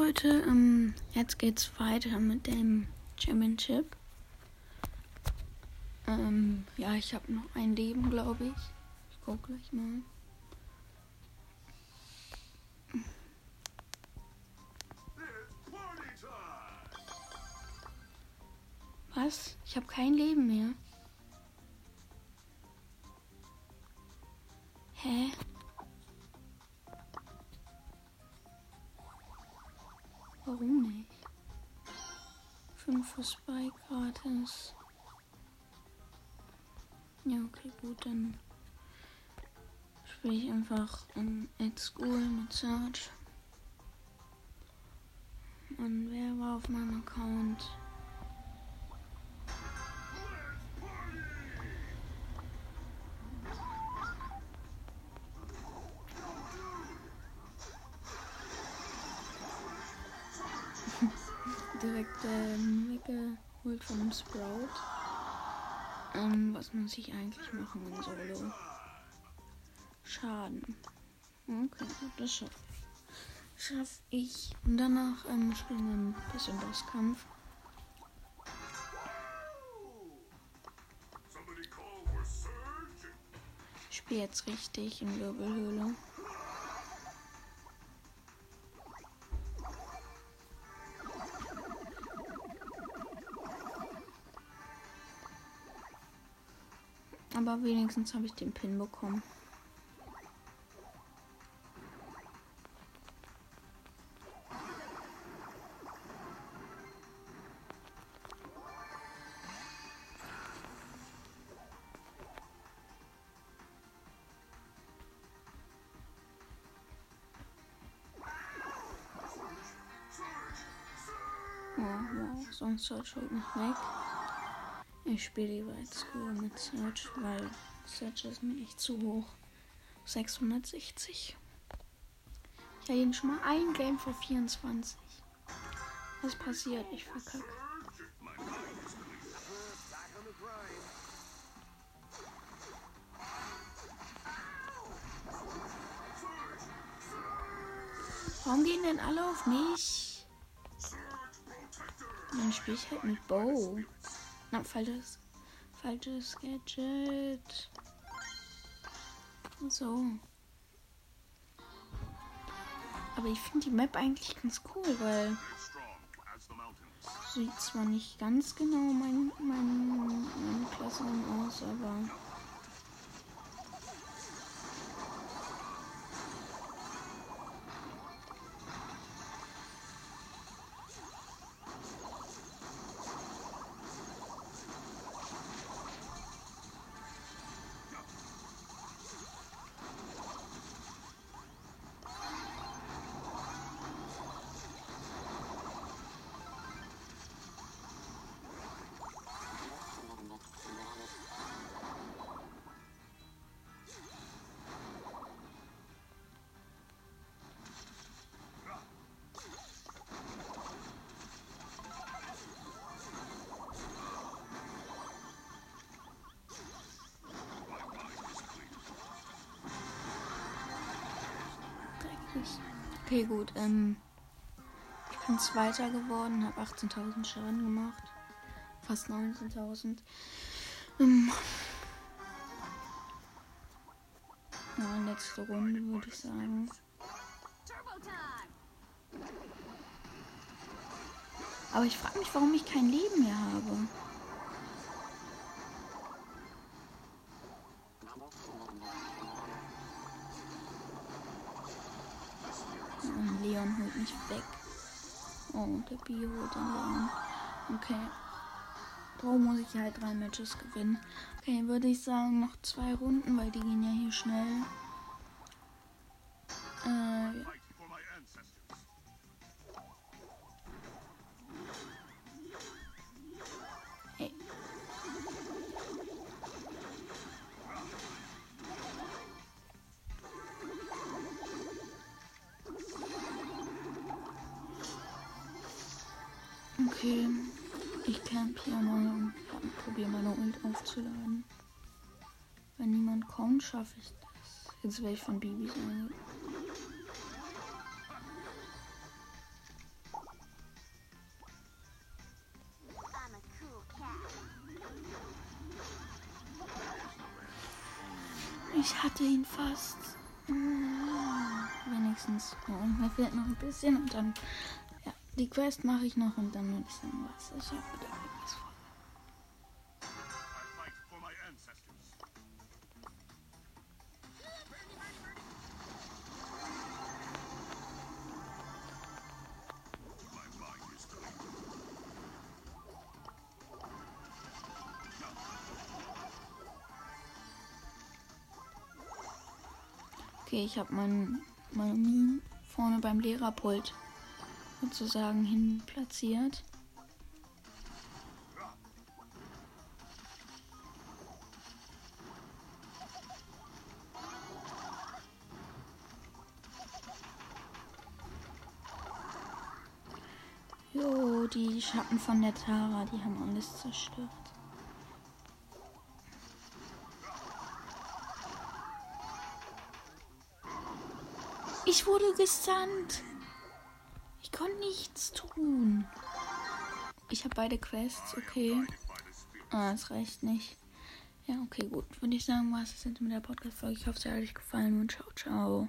Leute, ähm, jetzt geht's weiter mit dem Championship. Ähm, ja, ich habe noch ein Leben, glaube ich. Ich guck gleich mal. Was? Ich habe kein Leben mehr. Hä? 5 für Spike gratis. Ja, okay, gut, dann spiele ich einfach um at School mit Search. Und wer war auf meinem Account? direkt ähm, weggeholt von dem Sprout. Ähm, was muss ich eigentlich machen in Solo? Schaden. Okay, das schaffe ich. Schaff ich. Und danach ähm, spielen wir ein bisschen Bosskampf. Ich spiele jetzt richtig in Wirbelhöhle. Aber wenigstens habe ich den Pin bekommen. Ja, ja, sonst Search holt mich weg. Ich spiele lieber als mit Search, weil Search ist mir echt zu hoch. 660. Ich habe schon mal ein Game vor 24. Was passiert? Ich verkacke. Warum gehen denn alle auf mich? Dann spiele ich halt mit Bow. Na, falsches, falsches Gadget. So. Aber ich finde die Map eigentlich ganz cool, weil sieht zwar nicht ganz genau mein, mein, meine Klasse aus, aber Okay, gut. Ähm, ich bin Zweiter geworden, habe 18.000 Schaden gemacht. Fast 19.000. Ähm, ja, letzte Runde würde ich sagen. Aber ich frage mich, warum ich kein Leben mehr habe. Leon holt mich weg. Oh, der Bi holt den Leon. Okay. Darum muss ich halt drei Matches gewinnen. Okay, würde ich sagen, noch zwei Runden, weil die gehen ja hier schnell. Okay. Ich camp hier mal und probiere meine Ult aufzuladen. Wenn niemand kommt, schaffe ich das. Jetzt werde ich von Bibi sein. Ich hatte ihn fast. Mm, wenigstens. Und mir fehlt noch ein bisschen und dann die Quest mache ich noch und dann würde ich sagen, was ich habe wieder irgendwas vor. Okay, ich habe mein, meine Minen vorne beim Lehrerpult sozusagen hin platziert. Jo, die Schatten von der Tara, die haben alles zerstört. Ich wurde gesandt. Konnte nichts tun. Ich habe beide Quests, okay. Ah, es reicht nicht. Ja, okay, gut. Würde ich sagen, was ist jetzt mit der Podcast-Folge. Ich hoffe, es hat euch gefallen und ciao, ciao.